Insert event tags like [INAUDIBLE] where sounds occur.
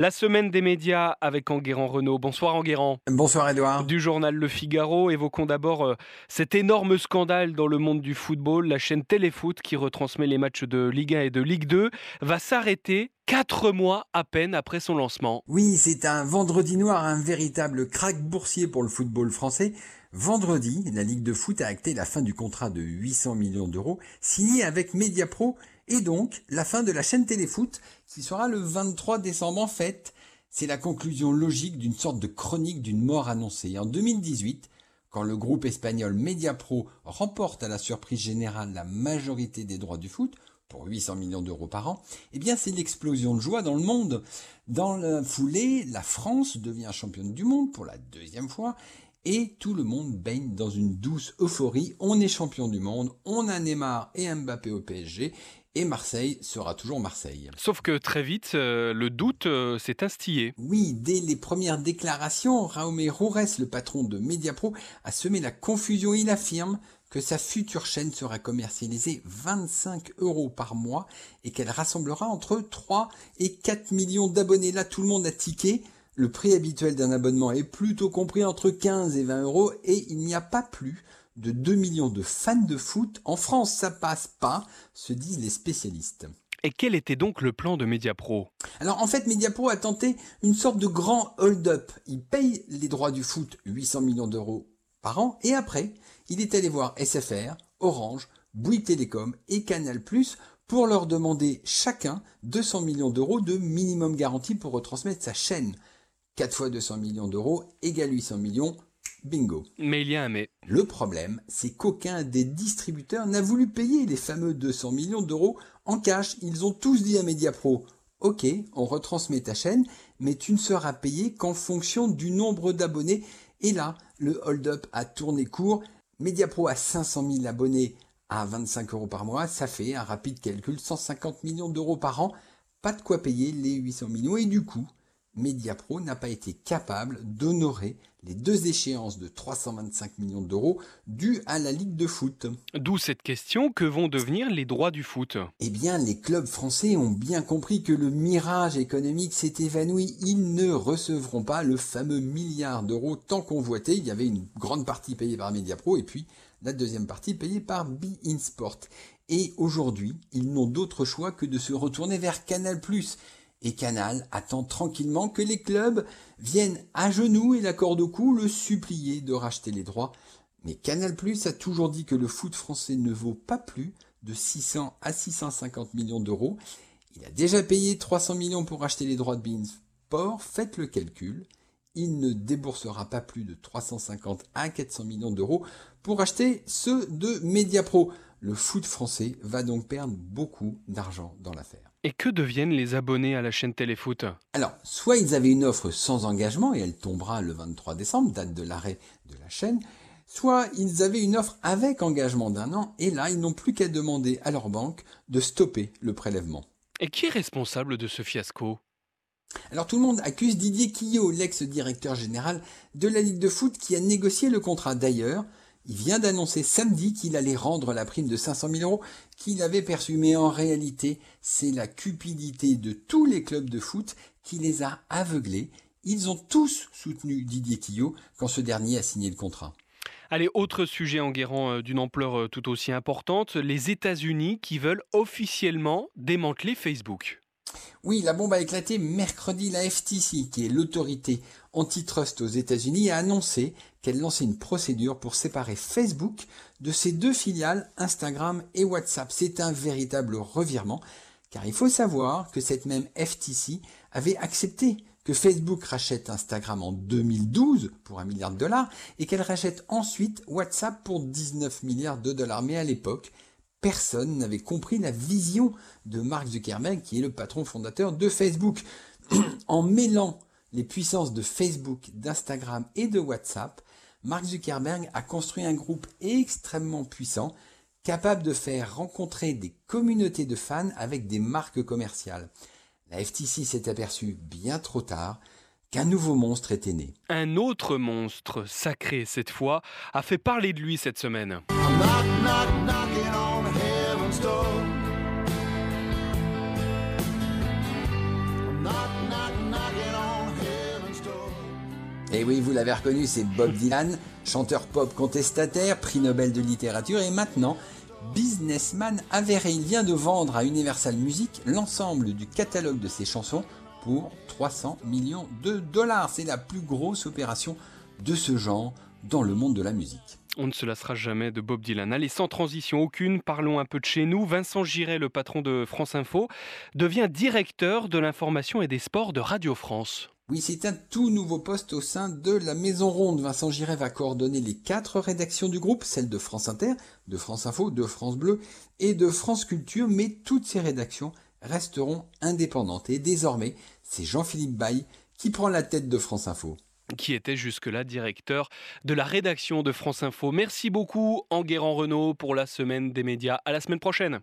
La semaine des médias avec Enguerrand Renault. Bonsoir Enguerrand. Bonsoir Edouard. Du journal Le Figaro, évoquons d'abord euh, cet énorme scandale dans le monde du football. La chaîne Téléfoot, qui retransmet les matchs de Ligue 1 et de Ligue 2, va s'arrêter quatre mois à peine après son lancement. Oui, c'est un vendredi noir, un véritable crack boursier pour le football français. Vendredi, la Ligue de foot a acté la fin du contrat de 800 millions d'euros signé avec Mediapro et donc la fin de la chaîne Téléfoot qui sera le 23 décembre en fait. C'est la conclusion logique d'une sorte de chronique d'une mort annoncée. En 2018, quand le groupe espagnol Mediapro remporte à la surprise générale la majorité des droits du foot, pour 800 millions d'euros par an, eh bien c'est l'explosion de joie dans le monde. Dans la foulée, la France devient championne du monde pour la deuxième fois et tout le monde baigne dans une douce euphorie. On est champion du monde, on a Neymar et Mbappé au PSG et Marseille sera toujours Marseille. Sauf que très vite, euh, le doute euh, s'est instillé. Oui, dès les premières déclarations, Raume Roures, le patron de Mediapro, a semé la confusion. Il affirme que sa future chaîne sera commercialisée 25 euros par mois et qu'elle rassemblera entre 3 et 4 millions d'abonnés. Là, tout le monde a tiqué. Le prix habituel d'un abonnement est plutôt compris entre 15 et 20 euros et il n'y a pas plus de 2 millions de fans de foot. En France, ça passe pas, se disent les spécialistes. Et quel était donc le plan de Mediapro? Alors en fait, Mediapro a tenté une sorte de grand hold-up. Il paye les droits du foot, 800 millions d'euros par an, et après, il est allé voir SFR, Orange, Bouygues Télécom et Canal+, pour leur demander chacun 200 millions d'euros de minimum garantie pour retransmettre sa chaîne. 4 fois 200 millions d'euros égale 800 millions, Bingo. Mais il y a un mais. Le problème, c'est qu'aucun des distributeurs n'a voulu payer les fameux 200 millions d'euros en cash. Ils ont tous dit à Mediapro, ok, on retransmet ta chaîne, mais tu ne seras payé qu'en fonction du nombre d'abonnés. Et là, le hold-up a tourné court. Mediapro a 500 000 abonnés à 25 euros par mois. Ça fait un rapide calcul, 150 millions d'euros par an. Pas de quoi payer les 800 millions. Et du coup, Mediapro n'a pas été capable d'honorer les deux échéances de 325 millions d'euros dues à la Ligue de foot. D'où cette question, que vont devenir les droits du foot? Eh bien, les clubs français ont bien compris que le mirage économique s'est évanoui. Ils ne recevront pas le fameux milliard d'euros tant convoité. Il y avait une grande partie payée par Mediapro et puis la deuxième partie payée par Be In Sport. Et aujourd'hui, ils n'ont d'autre choix que de se retourner vers Canal+. Et Canal attend tranquillement que les clubs viennent à genoux et la corde au cou le supplier de racheter les droits. Mais Canal Plus a toujours dit que le foot français ne vaut pas plus de 600 à 650 millions d'euros. Il a déjà payé 300 millions pour acheter les droits de Bein Sport. Faites le calcul. Il ne déboursera pas plus de 350 à 400 millions d'euros pour acheter ceux de Mediapro. Le foot français va donc perdre beaucoup d'argent dans l'affaire. Et que deviennent les abonnés à la chaîne Téléfoot? Alors, soit ils avaient une offre sans engagement et elle tombera le 23 décembre, date de l'arrêt de la chaîne, soit ils avaient une offre avec engagement d'un an et là, ils n'ont plus qu'à demander à leur banque de stopper le prélèvement. Et qui est responsable de ce fiasco? Alors tout le monde accuse Didier Quillot, l'ex-directeur général de la Ligue de foot, qui a négocié le contrat d'ailleurs. Il vient d'annoncer samedi qu'il allait rendre la prime de 500 000 euros qu'il avait perçue. Mais en réalité, c'est la cupidité de tous les clubs de foot qui les a aveuglés. Ils ont tous soutenu Didier Quillot quand ce dernier a signé le contrat. Allez, autre sujet en guérant euh, d'une ampleur euh, tout aussi importante, les États-Unis qui veulent officiellement démanteler Facebook. Oui, la bombe a éclaté mercredi. La FTC, qui est l'autorité antitrust aux États-Unis, a annoncé qu'elle lançait une procédure pour séparer Facebook de ses deux filiales Instagram et WhatsApp. C'est un véritable revirement, car il faut savoir que cette même FTC avait accepté que Facebook rachète Instagram en 2012 pour un milliard de dollars et qu'elle rachète ensuite WhatsApp pour 19 milliards de dollars. Mais à l'époque, personne n'avait compris la vision de Mark Zuckerberg, qui est le patron fondateur de Facebook. [CLEARS THROAT] en mêlant les puissances de Facebook, d'Instagram et de WhatsApp, Mark Zuckerberg a construit un groupe extrêmement puissant, capable de faire rencontrer des communautés de fans avec des marques commerciales. La FTC s'est aperçue bien trop tard qu'un nouveau monstre était né. Un autre monstre, sacré cette fois, a fait parler de lui cette semaine. Et oui, vous l'avez reconnu, c'est Bob Dylan, chanteur pop contestataire, prix Nobel de littérature et maintenant businessman avéré. Il vient de vendre à Universal Music l'ensemble du catalogue de ses chansons pour 300 millions de dollars. C'est la plus grosse opération de ce genre dans le monde de la musique. On ne se lassera jamais de Bob Dylan. Allez, sans transition aucune, parlons un peu de chez nous. Vincent Giret, le patron de France Info, devient directeur de l'information et des sports de Radio France. Oui, c'est un tout nouveau poste au sein de la Maison Ronde. Vincent Giret va coordonner les quatre rédactions du groupe, celles de France Inter, de France Info, de France Bleu et de France Culture, mais toutes ces rédactions resteront indépendantes. Et désormais, c'est Jean-Philippe Baye qui prend la tête de France Info qui était jusque-là directeur de la rédaction de France Info. Merci beaucoup Enguerrand Renault pour la semaine des médias. À la semaine prochaine.